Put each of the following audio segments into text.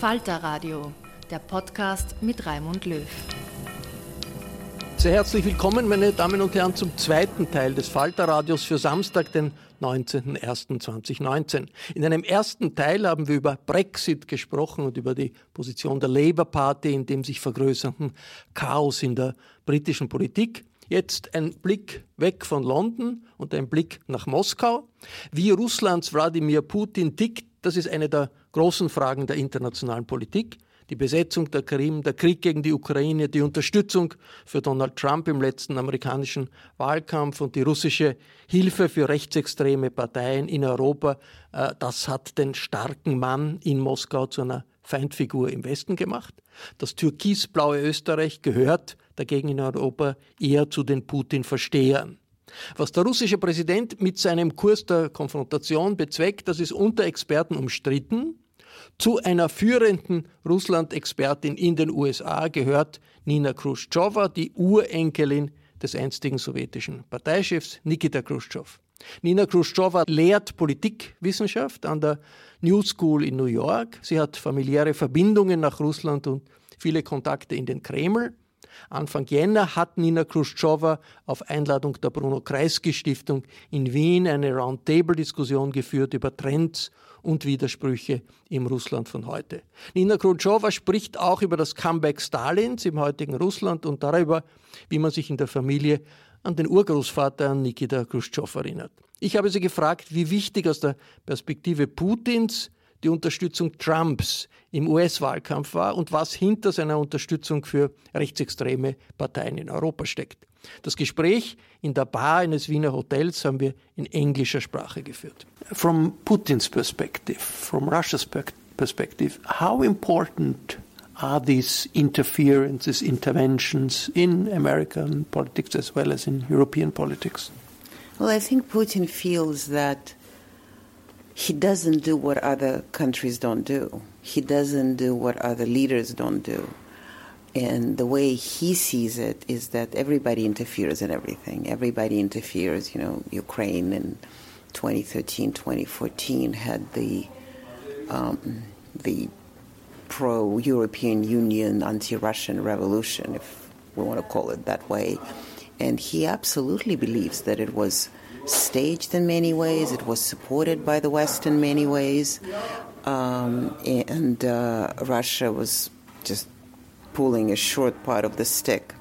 Falter Radio, der Podcast mit Raimund Löw. Sehr herzlich willkommen, meine Damen und Herren, zum zweiten Teil des Falterradios für Samstag, den 19.01.2019. In einem ersten Teil haben wir über Brexit gesprochen und über die Position der Labour Party in dem sich vergrößernden Chaos in der britischen Politik. Jetzt ein Blick weg von London und ein Blick nach Moskau. Wie Russlands Wladimir Putin tickt, das ist eine der großen Fragen der internationalen Politik. Die Besetzung der Krim, der Krieg gegen die Ukraine, die Unterstützung für Donald Trump im letzten amerikanischen Wahlkampf und die russische Hilfe für rechtsextreme Parteien in Europa, äh, das hat den starken Mann in Moskau zu einer Feindfigur im Westen gemacht. Das türkisblaue Österreich gehört dagegen in Europa eher zu den Putin-Verstehern. Was der russische Präsident mit seinem Kurs der Konfrontation bezweckt, das ist unter Experten umstritten. Zu einer führenden Russland-Expertin in den USA gehört Nina Khrushcheva, die Urenkelin des einstigen sowjetischen Parteichefs Nikita Khrushchev. Nina Khrushcheva lehrt Politikwissenschaft an der New School in New York. Sie hat familiäre Verbindungen nach Russland und viele Kontakte in den Kreml. Anfang Jänner hat Nina Khrushcheva auf Einladung der Bruno Kreisky Stiftung in Wien eine Roundtable-Diskussion geführt über Trends und Widersprüche im Russland von heute. Nina Khrushcheva spricht auch über das Comeback Stalins im heutigen Russland und darüber, wie man sich in der Familie an den Urgroßvater Nikita Khrushchev erinnert. Ich habe sie gefragt, wie wichtig aus der Perspektive Putins die Unterstützung Trumps im US-Wahlkampf war und was hinter seiner Unterstützung für rechtsextreme Parteien in Europa steckt. Das Gespräch in der Bar eines Wiener Hotels haben wir in englischer Sprache geführt. From Putin's perspective, from Russia's perspective, how important are these interferences, interventions in American politics as well as in European politics? Well, I think Putin feels that he doesn't do what other countries don't do. He doesn't do what other leaders don't do. And the way he sees it is that everybody interferes in everything. Everybody interferes. You know, Ukraine in 2013, 2014 had the um, the pro-European Union, anti-Russian revolution, if we want to call it that way. And he absolutely believes that it was staged in many ways. It was supported by the West in many ways, um, and uh, Russia was just pulling a short part of the stick.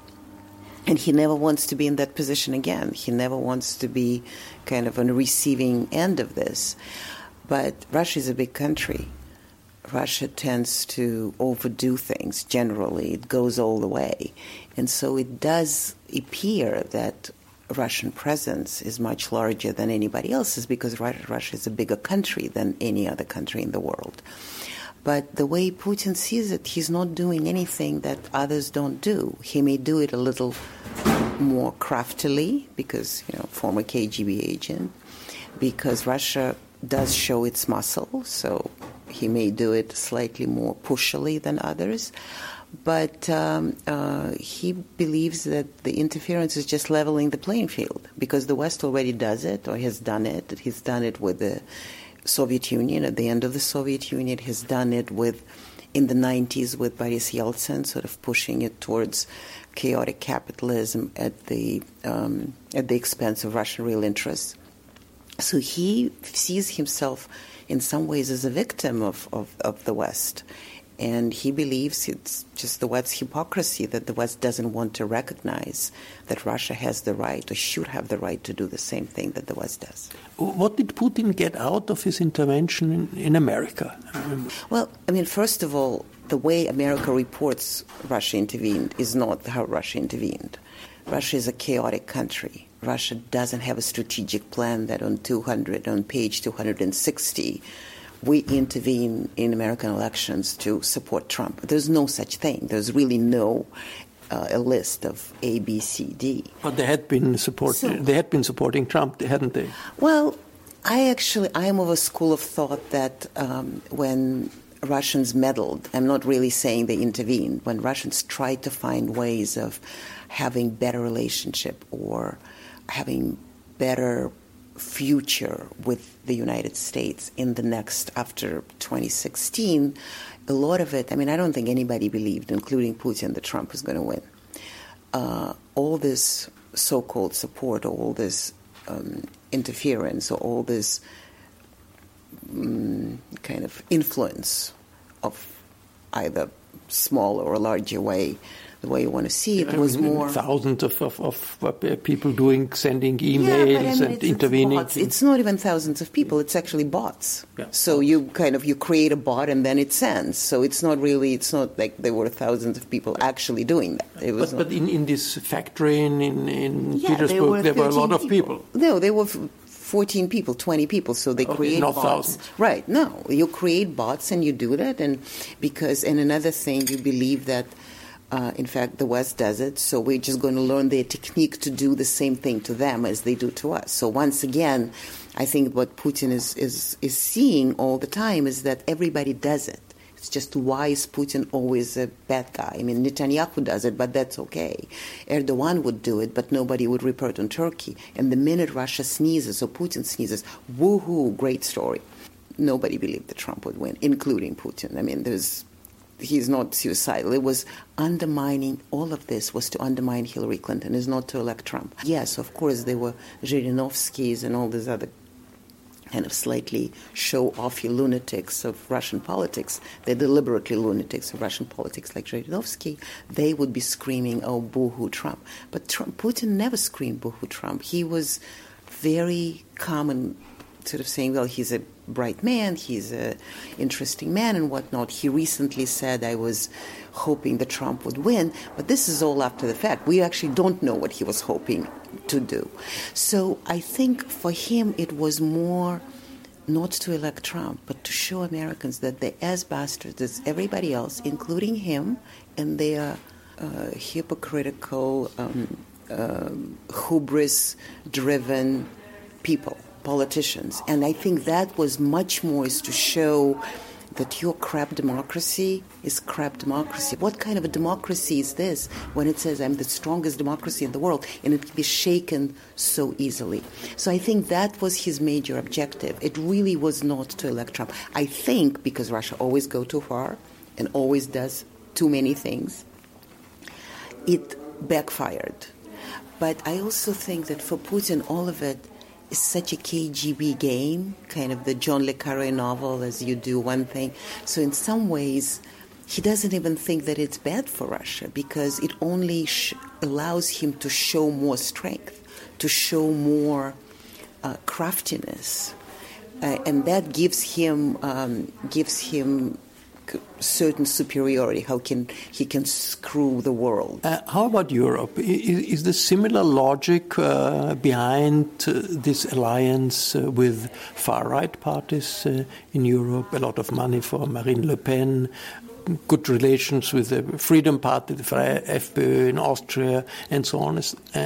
And he never wants to be in that position again. He never wants to be kind of on the receiving end of this. But Russia is a big country. Russia tends to overdo things generally. It goes all the way. And so it does appear that Russian presence is much larger than anybody else's because Russia is a bigger country than any other country in the world. But the way Putin sees it, he's not doing anything that others don't do. He may do it a little more craftily because, you know, former KGB agent, because Russia does show its muscle, so he may do it slightly more pushily than others. But um, uh, he believes that the interference is just leveling the playing field because the West already does it or has done it. He's done it with the Soviet Union at the end of the Soviet Union. He's done it with in the 90s with Boris Yeltsin, sort of pushing it towards chaotic capitalism at the um, at the expense of Russian real interests. So he sees himself in some ways as a victim of, of, of the West. And he believes it's just the West's hypocrisy that the West doesn't want to recognize that Russia has the right or should have the right to do the same thing that the West does. What did Putin get out of his intervention in, in America? Well, I mean, first of all, the way America reports Russia intervened is not how Russia intervened. Russia is a chaotic country. Russia doesn't have a strategic plan that on 200, on page 260, we intervene in American elections to support Trump. There's no such thing. There's really no uh, a list of A, B, C, D. But they had been support. So, they had been supporting Trump, hadn't they? Well, I actually I am of a school of thought that um, when Russians meddled, I'm not really saying they intervened. When Russians tried to find ways of having better relationship or having better future with the United States in the next after 2016, a lot of it. I mean, I don't think anybody believed, including Putin, that Trump was going to win. Uh, all this so-called support, or all this um, interference, or all this um, kind of influence of either small or larger way the way you want to see it. It was more thousands of, of, of, uh, people doing sending emails yeah, I mean, and it's, intervening. It's, it's, not even thousands of people; it's actually bots. Yeah. So you kind of you create a bot and then it sends. So it's not really it's not like there were thousands of people actually doing that. It was but, but in, in this factory in in, in yeah, Petersburg, were there were a lot of people. people. No, there were. 14 people, 20 people, so they okay, create not bots. Right, no. You create bots and you do that and because and another thing you believe that uh, in fact, the West does it, so we're just going to learn their technique to do the same thing to them as they do to us. So once again, I think what Putin is, is, is seeing all the time is that everybody does it. It's just why is Putin always a bad guy? I mean, Netanyahu does it, but that's okay. Erdogan would do it, but nobody would report on Turkey. And the minute Russia sneezes or Putin sneezes, woohoo, great story. Nobody believed that Trump would win, including Putin. I mean, there's he's not suicidal. It was undermining all of this was to undermine Hillary Clinton, is not to elect Trump. Yes, of course, there were Zhirinovskys and all these other kind of slightly show-offy lunatics of Russian politics. They're deliberately lunatics of Russian politics, like Zhirinovsky. They would be screaming, "Oh, boohoo, Trump!" But Trump, Putin never screamed "boohoo, Trump." He was very calm and sort of saying, "Well, he's a bright man, he's an interesting man, and whatnot. He recently said, I was hoping that Trump would win, but this is all after the fact. We actually don't know what he was hoping to do. So I think for him it was more not to elect Trump, but to show Americans that they're as bastards as everybody else, including him, and they are uh, hypocritical, um, uh, hubris driven people politicians. And I think that was much more is to show that your crap democracy is crap democracy. What kind of a democracy is this when it says I'm the strongest democracy in the world and it can be shaken so easily? So I think that was his major objective. It really was not to elect Trump. I think because Russia always go too far and always does too many things, it backfired. But I also think that for Putin, all of it is such a KGB game, kind of the John le Carre novel, as you do one thing. So in some ways, he doesn't even think that it's bad for Russia because it only sh- allows him to show more strength, to show more uh, craftiness, uh, and that gives him um, gives him certain superiority, how can he can screw the world. Uh, how about Europe? Is, is there similar logic uh, behind uh, this alliance uh, with far right parties uh, in Europe? A lot of money for Marine Le Pen, good relations with the Freedom Party, the FPÖ in Austria, and so on uh,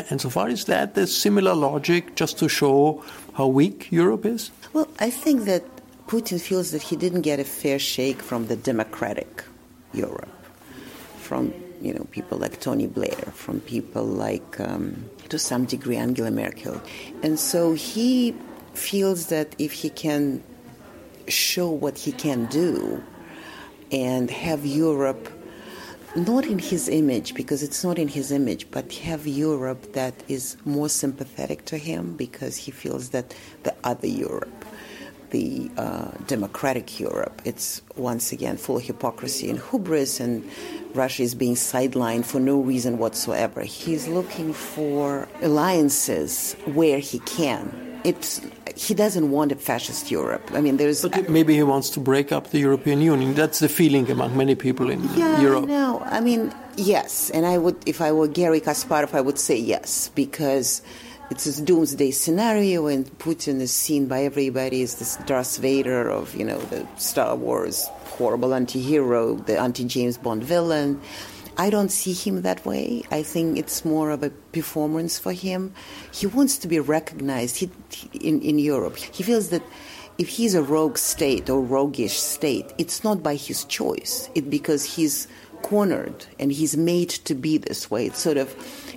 and so far. Is that the similar logic just to show how weak Europe is? Well, I think that Putin feels that he didn't get a fair shake from the democratic Europe, from you know people like Tony Blair, from people like um, to some degree Angela Merkel, and so he feels that if he can show what he can do and have Europe not in his image because it's not in his image but have Europe that is more sympathetic to him because he feels that the other Europe the uh, democratic Europe. It's once again full of hypocrisy and hubris, and Russia is being sidelined for no reason whatsoever. He's looking for alliances where he can. It's he doesn't want a fascist Europe. I mean, there's. But maybe he wants to break up the European Union. That's the feeling among many people in yeah, Europe. No, I mean, yes, and I would, if I were Garry Kasparov, I would say yes because it's a doomsday scenario, and Putin is seen by everybody as this Darth Vader of, you know, the Star Wars horrible anti-hero, the anti-James Bond villain. I don't see him that way. I think it's more of a performance for him. He wants to be recognized he, in, in Europe. He feels that if he's a rogue state or roguish state, it's not by his choice. It's because he's cornered and he's made to be this way. It's sort of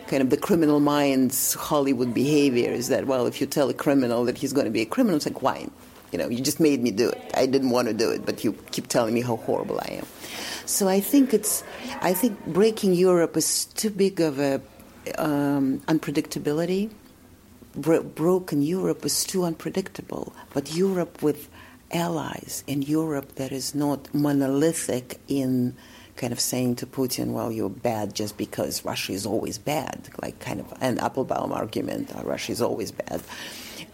kind of the criminal mind's Hollywood behavior is that, well, if you tell a criminal that he's going to be a criminal, it's like, why? You know, you just made me do it. I didn't want to do it, but you keep telling me how horrible I am. So I think it's, I think breaking Europe is too big of a um, unpredictability. Bro- broken Europe is too unpredictable. But Europe with allies, and Europe that is not monolithic in kind of saying to Putin, well, you're bad just because Russia is always bad, like kind of an Applebaum argument, uh, Russia is always bad,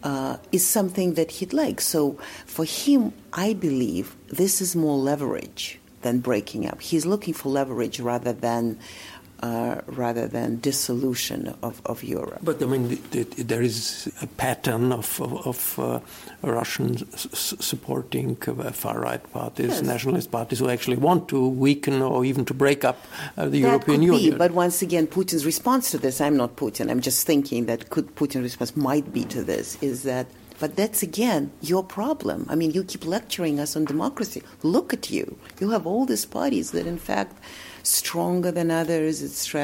uh, is something that he'd like. So for him, I believe this is more leverage than breaking up. He's looking for leverage rather than uh, rather than dissolution of, of Europe. But I mean, the, the, there is a pattern of, of, of uh, Russians supporting uh, far right parties, yes. nationalist parties who actually want to weaken or even to break up uh, the that European could Union. Be, but once again, Putin's response to this, I'm not Putin, I'm just thinking that could Putin's response might be to this, is that but that's again your problem. I mean, you keep lecturing us on democracy. Look at you. You have all these parties that, in fact, stronger than others. It's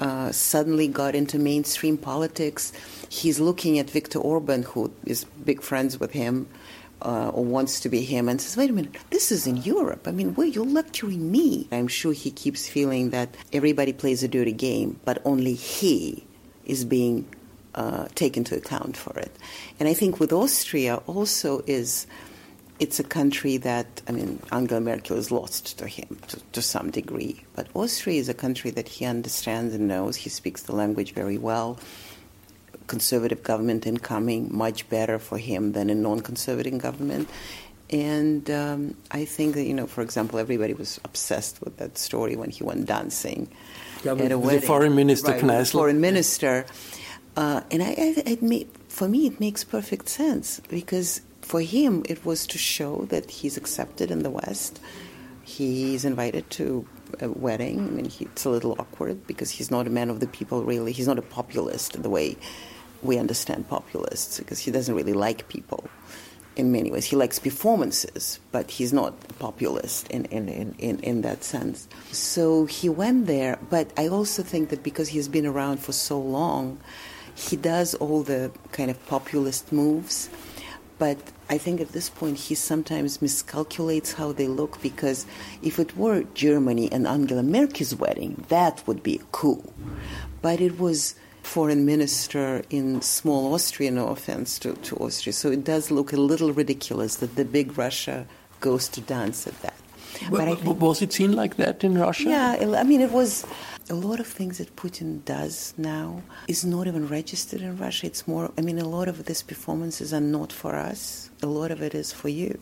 uh, suddenly got into mainstream politics. He's looking at Viktor Orban, who is big friends with him. Uh, or wants to be him and says, wait a minute, this is in Europe. I mean, where you're lecturing me. I'm sure he keeps feeling that everybody plays a dirty game, but only he is being uh, taken to account for it. And I think with Austria also is it's a country that, I mean, Angela Merkel is lost to him to, to, some degree. But Austria is a country that he understands and knows. He speaks the language very well. Conservative government incoming, much better for him than a non conservative government. And um, I think that, you know, for example, everybody was obsessed with that story when he went dancing yeah, at a wedding. The foreign minister, right, the foreign minister. Uh, and I, I, it made, for me, it makes perfect sense because for him, it was to show that he's accepted in the West. He's invited to a wedding. I mean, he, it's a little awkward because he's not a man of the people, really. He's not a populist the way we understand populists because he doesn't really like people in many ways. He likes performances, but he's not a populist in, in, in, in, that sense. So he went there, but I also think that because he's been around for so long, he does all the kind of populist moves but I think at this point he sometimes miscalculates how they look because if it were Germany and Angela Merkel's wedding, that would be a coup. But it was foreign minister in small Austria, no offense to, to Austria. So it does look a little ridiculous that the big Russia goes to dance at that. But, but think, was it seen like that in Russia? Yeah, I mean, it was a lot of things that Putin does now is not even registered in Russia. It's more, I mean, a lot of these performances are not for us, a lot of it is for you.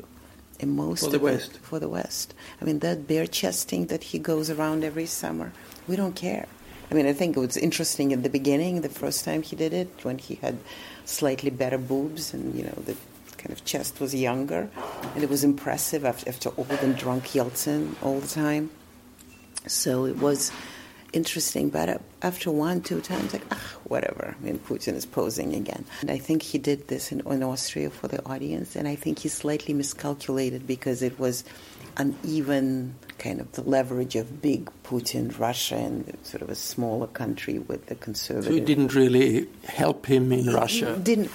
And most For the of it- West. for the West. I mean, that bare chesting that he goes around every summer, we don't care. I mean, I think it was interesting in the beginning, the first time he did it, when he had slightly better boobs and, you know, the kind of chest was younger. And it was impressive after, after old and drunk Yeltsin all the time. So it was interesting, but after one, two times, like, ah, whatever. I mean, Putin is posing again. And I think he did this in, in Austria for the audience, and I think he slightly miscalculated because it was uneven kind of the leverage of big Putin, Russia, and sort of a smaller country with the conservative. So it didn't really help him in Russia. Didn't.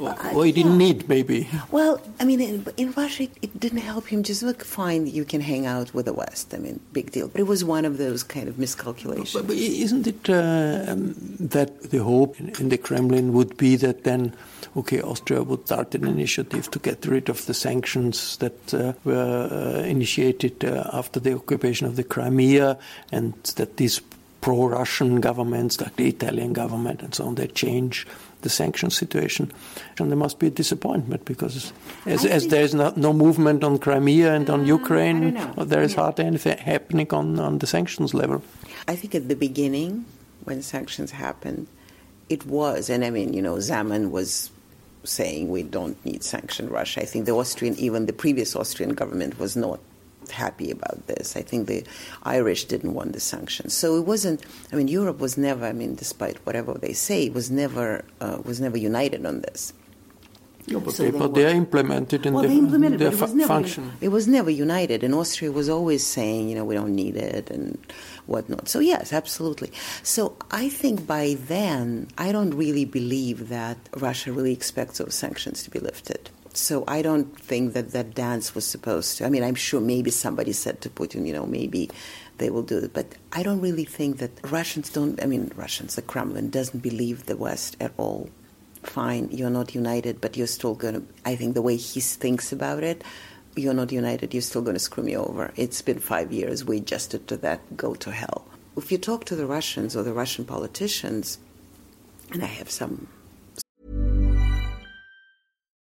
Or, or he didn't yeah. need, maybe. Well, I mean, in, in Russia, it, it didn't help him. Just look, fine, you can hang out with the West. I mean, big deal. But it was one of those kind of miscalculations. But, but isn't it uh, um, that the hope in, in the Kremlin would be that then, okay, Austria would start an initiative to get rid of the sanctions that uh, were uh, initiated uh, after the occupation of the Crimea, and that these pro-Russian governments, like the Italian government and so on, they change the sanction situation. And there must be a disappointment because as, as there is no, no movement on Crimea and on Uh, Ukraine, I don't know. there is Yeah. hardly anything happening on, on the sanctions level. I think at the beginning, when sanctions happened, it was, and I mean, you know, Zeman was saying we don't need sanction Russia. I think the Austrian, even the previous Austrian government was not happy about this. I think the Irish didn't want the sanctions. So it wasn't. I mean, Europe was never. I mean, despite whatever they say, was never uh, was never united on this. Yeah, but, So they, they but they are implemented in well, the, they implemented, their but it fu- never function. it was never united, and Austria was always saying, you know, we don't need it and whatnot. So yes, absolutely. So I think by then, I don't really believe that Russia really expects those sanctions to be lifted. So I don't think that that dance was supposed to. I mean, I'm sure maybe somebody said to Putin, you know, maybe they will do it, but I don't really think that Russians don't. I mean, Russians, the Kremlin doesn't believe the West at all fine, you're not united, but you're still going to, I think the way he thinks about it, you're not united, you're still going to screw me over. It's been five years, we adjusted to that, go to hell. If you talk to the Russians or the Russian politicians, and I have some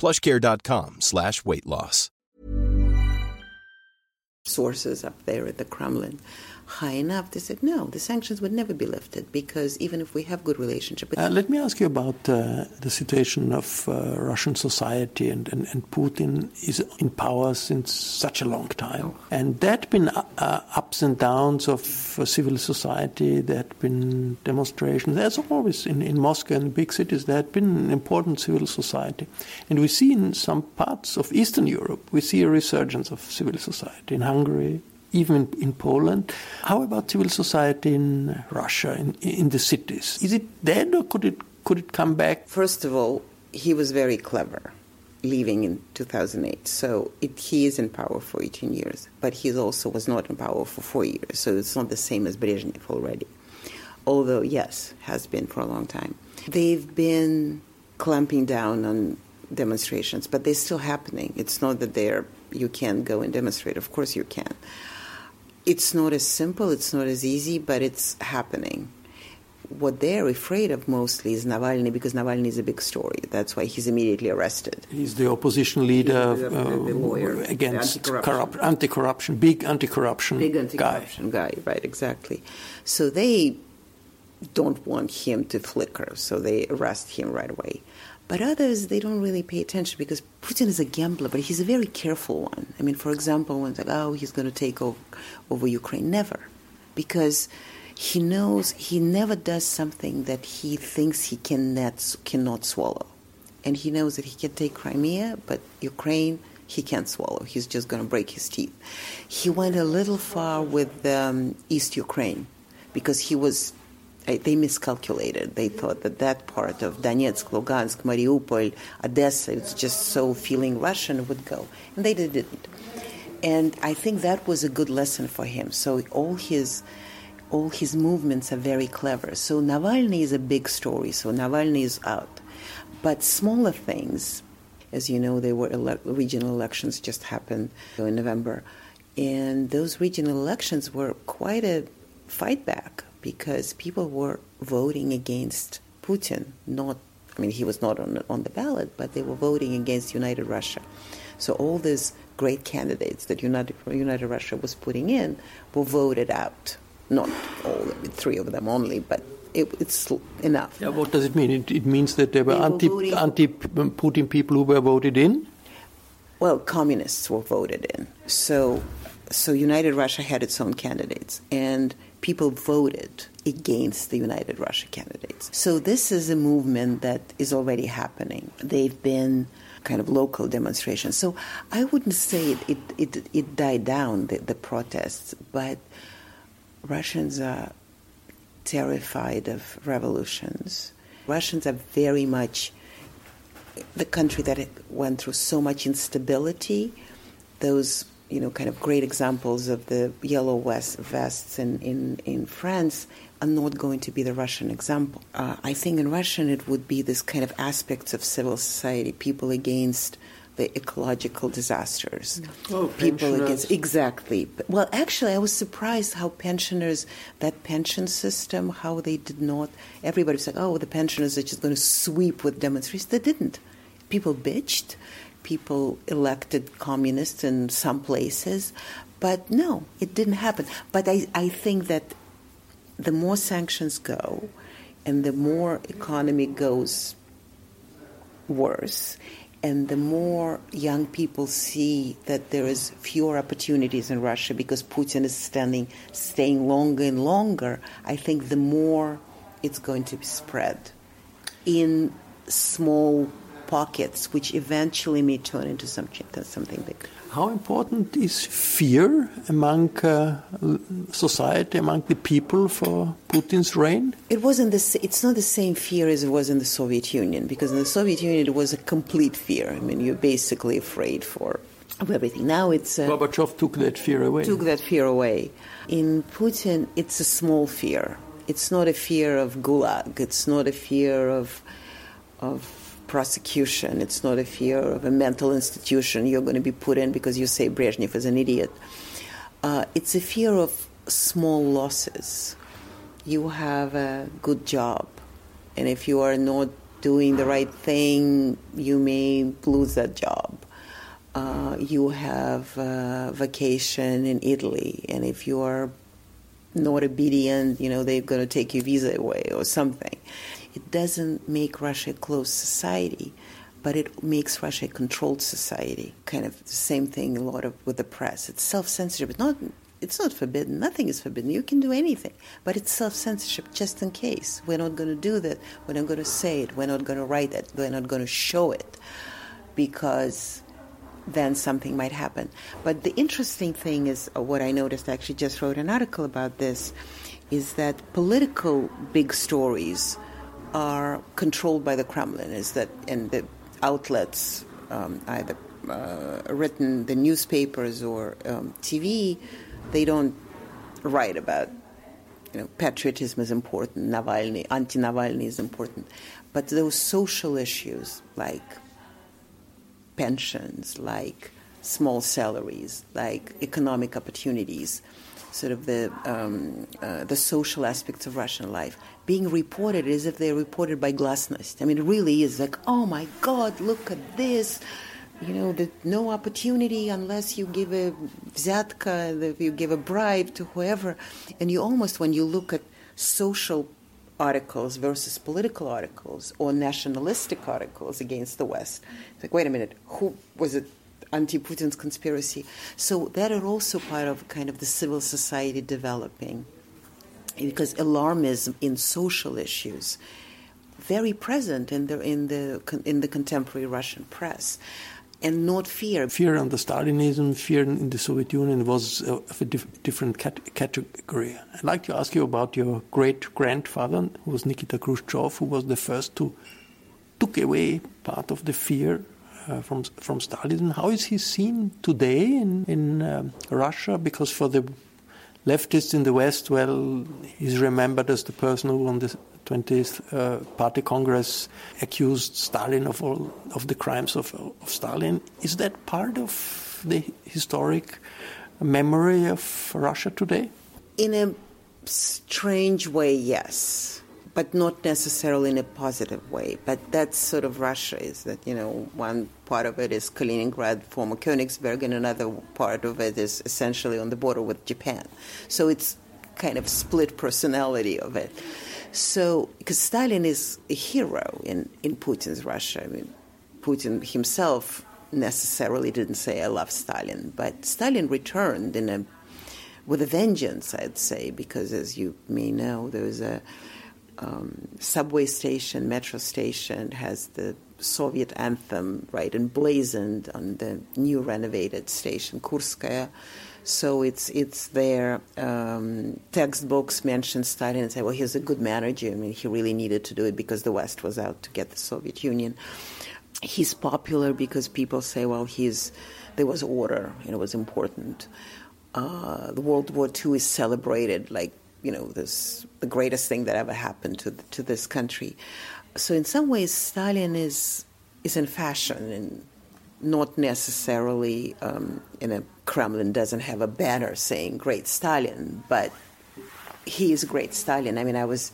plushcare.com slash weight loss. sources up there at the Kremlin high enough. They said, no, the sanctions would never be lifted because even if we have good relationship, Uh, let me ask you about uh, the situation of uh, Russian society, and, and, and Putin is in power since such a long time. And there had been uh, uh, ups and downs of uh, civil society, there had been demonstrations. There's always, in, in Moscow and big cities, there had been an important civil society. And we see in some parts of Eastern Europe, we see a resurgence of civil society. In Hungary, even in Poland. How about civil society in Russia, in, in the cities? Is it dead or could it, could it come back? First of all, he was very clever leaving in 2008. So it, he is in power for 18 years, but he also was not in power for four years. So it's not the same as Brezhnev already. Although, yes, has been for a long time. They've been clamping down on demonstrations, but they're still happening. It's not that they're you can't go and demonstrate. Of course you can. It's not as simple, it's not as easy, but it's happening what they're afraid of mostly is Navalny because Navalny is a big story. That's why he's immediately arrested. He's the opposition leader He's the- the- the uh, lawyer, against the anti-corruption. corrupt, anti-corruption, big anti-corruption, Big anti-corruption guy. right? Exactly. So they don't want him to flicker, so they arrest him right away. But others, they don't really pay attention because Putin is a gambler, but he's a very careful one. I mean, for example, when it's like, oh, he's going to take over, over Ukraine, never, because he knows he never does something that he thinks he cannot cannot swallow, and he knows that he can take Crimea, but Ukraine he can't swallow. He's just going to break his teeth. He went a little far with um, East Ukraine because he was. They miscalculated. They thought that that part of Donetsk, Lugansk, Mariupol, Odessa, it's just so feeling Russian would go, and they didn't. And I think that was a good lesson for him. So all his all his movements are very clever. So Navalny is a big story. So Navalny is out. But smaller things, as you know, there were ele- regional elections just happened in November. And those regional elections were quite a fight back because people were voting against Putin. Not, I mean, he was not on, on the ballot, but they were voting against United Russia. So all these great candidates that United, United Russia was putting in were voted out not all, three of them only, but it, it's enough. Yeah, what does it mean? It, it means that there were, were anti, anti Putin people who were voted in? Well, communists were voted in. So, so United Russia had its own candidates, and people voted against the United Russia candidates. So this is a movement that is already happening. They've been kind of local demonstrations. So I wouldn't say it, it, it, it died down, the, the protests, but Russians are terrified of revolutions. Russians are very much the country that went through so much instability. Those, you know, kind of great examples of the yellow vest, vests in, in, in France are not going to be the Russian example. Uh, I think in Russian it would be this kind of aspects of civil society, people against the ecological disasters. Oh, people against exactly. Well, actually, I was surprised how pensioners that pension system how they did not. Everybody was like, "Oh, the pensioners are just going to sweep with demonstrations." They didn't. People bitched. People elected communists in some places, but no, it didn't happen. But I, I think that the more sanctions go, and the more economy goes worse, and the more young people see that there is fewer opportunities in Russia because Putin is standing, staying longer and longer, I think the more it's going to be spread in small pockets, which eventually may turn into something, something big. How important is fear among uh, society, among the people for Putin's reign? It wasn't the, It's not the same fear as it was in the Soviet Union, because in the Soviet Union it was a complete fear. I mean, you're basically afraid for of everything. Now it's uh, Gorbachev took that fear away. Took that fear away. In Putin, it's a small fear. It's not a fear of gulag. It's not a fear of of prosecution. It's not a fear of a mental institution you're going to be put in because you say Brezhnev is an idiot. Uh, it's a fear of small losses. You have a good job, and if you are not doing the right thing, you may lose that job. Uh, you have a vacation in Italy, and if you are not obedient, you know, they're going to take your visa away or something. It doesn't make Russia a closed society, but it makes Russia a controlled society. Kind of the same thing a lot of with the press. It's self-censorship. It's not it's not forbidden. Nothing is forbidden. You can do anything, but it's self-censorship just in case. We're not going to do that. We're not going to say it. We're not going to write it. We're not going to show it because then something might happen. But the interesting thing is uh, what I noticed. I actually just wrote an article about this. Is that political big stories are controlled by the Kremlin. Is that and the outlets um, either uh, written the newspapers or um, TV, they don't write about you know patriotism is important, Navalny, anti-Navalny is important, but those social issues like pensions, like small salaries, like economic opportunities, sort of the um, uh, the social aspects of Russian life being reported as if they're reported by glasnost. I mean, it really is like, oh my God, look at this. You know, the, no opportunity unless you give a vzyatka, you give a bribe to whoever. And you almost, when you look at social articles versus political articles or nationalistic articles against the West, it's like, wait a minute, who was it? Anti-Putin's conspiracy. So that are also part of kind of the civil society developing because alarmism in social issues very present in the in the in the contemporary Russian press and not fear. Fear under Stalinism, fear in the Soviet Union was uh, of a dif- different cat- category. I'd like to ask you about your great grandfather, who was Nikita Khrushchev, who was the first to took away part of the fear uh, from from Stalin. How is he seen today in in um, Russia? Because for the leftists in the West, well, he's remembered as the person who, on the 20th uh, Party Congress, accused Stalin of all of the crimes of, of Stalin. Is that part of the historic memory of Russia today? In a strange way, yes but not necessarily in a positive way. But that's sort of Russia is that, you know, one part of it is Kaliningrad, former Königsberg, and another part of it is essentially on the border with Japan. So it's kind of split personality of it. So, because Stalin is a hero in, in Putin's Russia. I mean, Putin himself necessarily didn't say, I love Stalin, but Stalin returned in a with a vengeance, I'd say, because as you may know, there was a um, subway station, metro station has the Soviet anthem right emblazoned on the new renovated station Kurskaya. So it's it's there. Um, textbooks mention Stalin and say, well, he's a good manager. I mean, he really needed to do it because the West was out to get the Soviet Union. He's popular because people say, well, he's there was order and it was important. Uh, the World War II is celebrated like you know, this the greatest thing that ever happened to to this country. So in some ways, Stalin is is in fashion and not necessarily um, in a Kremlin doesn't have a banner saying "Great Stalin," but he is great Stalin. I mean, I was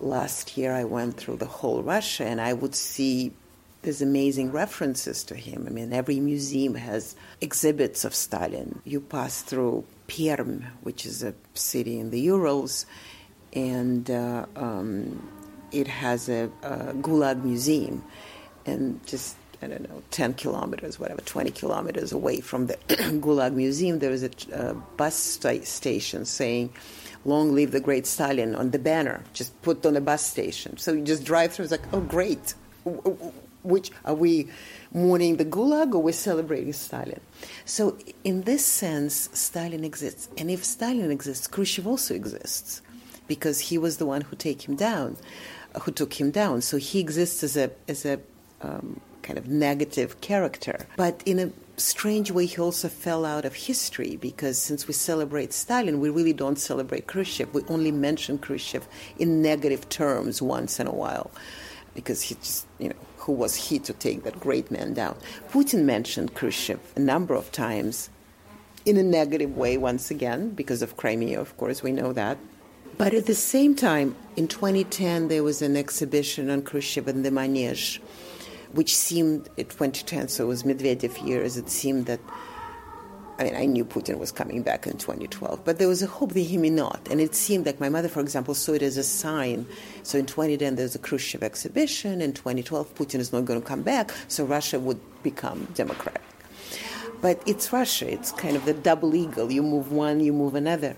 last year. I went through the whole Russia, and I would see there's amazing references to him. I mean, every museum has exhibits of Stalin. You pass through Perm, which is a city in the Urals, and uh, um, it has a, a, Gulag museum, and just I don't know, 10 kilometers, whatever, 20 kilometers away from the Gulag museum, there is a, bus st- station saying, "Long live the great Stalin" on the banner, just put on a bus station. So you just drive through. It's like, oh, great. Which are we? mourning the Gulag or we're celebrating Stalin. So, in this sense, Stalin exists. And if Stalin exists, Khrushchev also exists because he was the one who take him down, who took him down. So he exists as a as a um, kind of negative character. But in a strange way, he also fell out of history because since we celebrate Stalin, we really don't celebrate Khrushchev. We only mention Khrushchev in negative terms once in a while because he just, you know, who was he to take that great man down? Putin mentioned Khrushchev a number of times in a negative way, once again, because of Crimea, of course, we know that. But at the same time, in 2010, there was an exhibition on Khrushchev in the Manege, which seemed, in 2010, so it was Medvedev years, it seemed that I mean, I knew Putin was coming back in 2012, but there was a hope that he may not. And it seemed like my mother, for example, saw it as a sign. So in 2010, there's a Khrushchev exhibition. In 2012, Putin is not going to come back, so Russia would become democratic. But it's Russia. It's kind of the double eagle. You move one, you move another.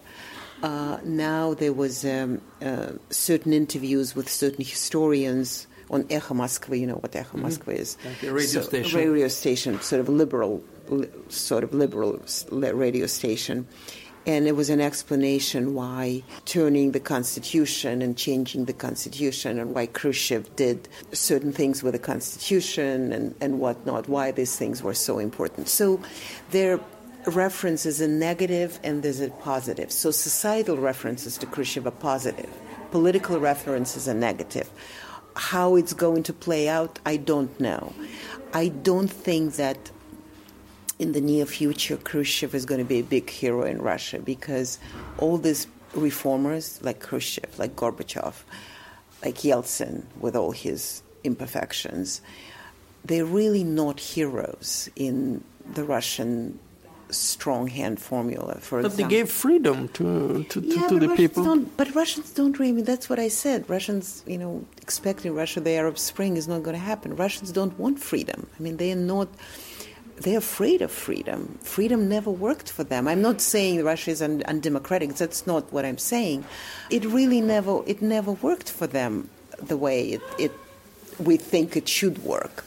Uh, now there was um, uh, certain interviews with certain historians on Echo Moskva. You know what Echo mm-hmm. Moskva is? Like a radio so, station. Radio station, sort of liberal sort of liberal radio station. And it was an explanation why turning the constitution and changing the constitution and why Khrushchev did certain things with the constitution and, and whatnot, why these things were so important. So there references a negative and there's a positive. So societal references to Khrushchev are positive, political references are negative. How it's going to play out, I don't know. I don't think that in the near future, Khrushchev is going to be a big hero in Russia because all these reformers, like Khrushchev, like Gorbachev, like Yeltsin, with all his imperfections, they're really not heroes in the Russian strong hand formula. For but example. they gave freedom to to, to, yeah, to the Russians people. but Russians don't really. That's what I said. Russians, you know, expecting Russia the Arab Spring is not going to happen. Russians don't want freedom. I mean, they are not they're afraid of freedom. Freedom never worked for them. I'm not saying Russia is un- undemocratic. That's not what I'm saying. It really never it never worked for them the way it, it we think it should work.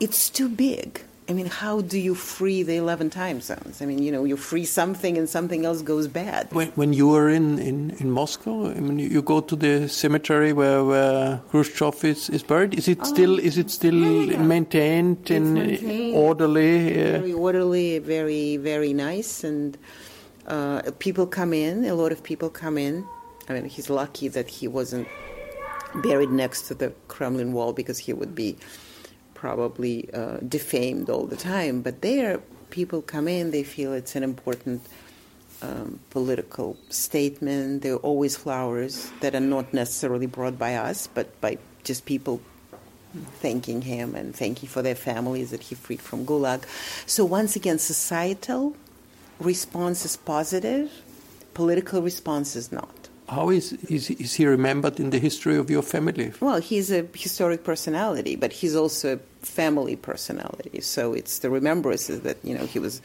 It's too big. I mean, how do you free the 11 time zones? I mean, you know, you free something and something else goes bad. When, when you were in, in, in Moscow, I mean, you go to the cemetery where, where Khrushchev is, is buried. Is it Oh. still is it still Yeah, yeah. maintained and maintained. orderly? Uh, Very orderly, very, very nice. And uh, people come in, a lot of people come in. I mean, he's lucky that he wasn't buried next to the Kremlin wall because he would be probably uh, defamed all the time. But there, people come in, they feel it's an important um, political statement. There are always flowers that are not necessarily brought by us, but by just people thanking him and thanking for their families that he freed from Gulag. So once again, societal response is positive, political response is not. How is, is is he remembered in the history of your family? Well, he's a historic personality, but he's also a family personality. So it's the remembrances that you know he was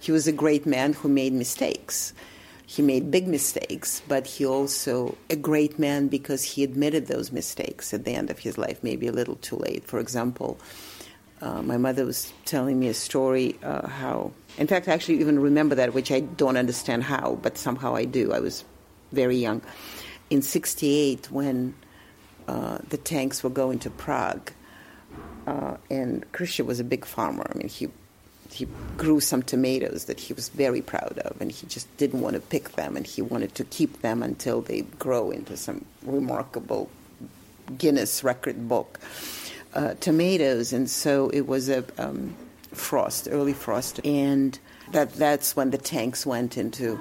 he was a great man who made mistakes. He made big mistakes, but he also a great man because he admitted those mistakes at the end of his life, maybe a little too late. For example, uh, my mother was telling me a story uh, how, in fact, I actually even remember that, which I don't understand how, but somehow I do. I was very young. In '68, when uh, the tanks were going to Prague, uh, and Khrushchev was a big farmer. I mean, he he grew some tomatoes that he was very proud of, and he just didn't want to pick them, and he wanted to keep them until they grow into some remarkable Guinness record book uh, tomatoes, and so it was a um, frost, early frost, and that that's when the tanks went into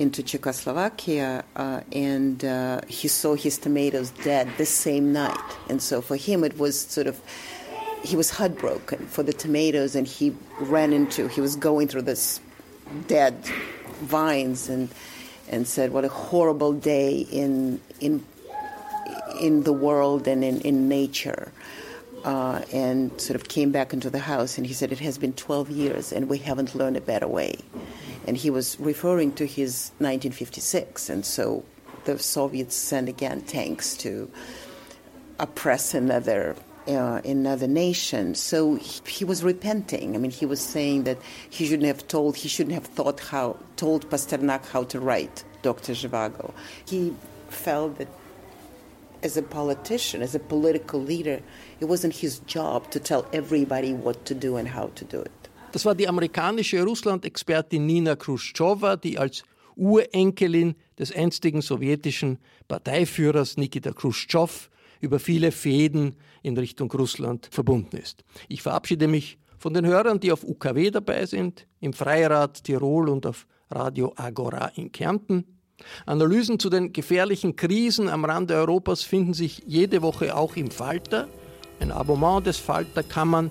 into Czechoslovakia, uh, and uh, he saw his tomatoes dead the same night, and so for him it was sort of he was heartbroken for the tomatoes, and he ran into he was going through this dead vines and and said, "What a horrible day in in in the world and in, in nature." Uh, and sort of came back into the house, and he said, "It has been 12 years, and we haven't learned a better way." And he was referring to his 1956, and so the Soviets sent again tanks to oppress another uh, another nation. So he, he was repenting. I mean, he was saying that he shouldn't have told, he shouldn't have thought how told Pasternak how to write Dr. Zhivago. He felt that as a politician, as a political leader, it wasn't his job to tell everybody what to do and how to do it. Das war die amerikanische Russland-Expertin Nina Khrushcheva, die als Urenkelin des einstigen sowjetischen Parteiführers Nikita Khrushchev über viele Fäden in Richtung Russland verbunden ist. Ich verabschiede mich von den Hörern, die auf UKW dabei sind, im Freirad Tirol und auf Radio Agora in Kärnten. Analysen zu den gefährlichen Krisen am Rande Europas finden sich jede Woche auch im Falter. Ein Abonnement des Falter kann man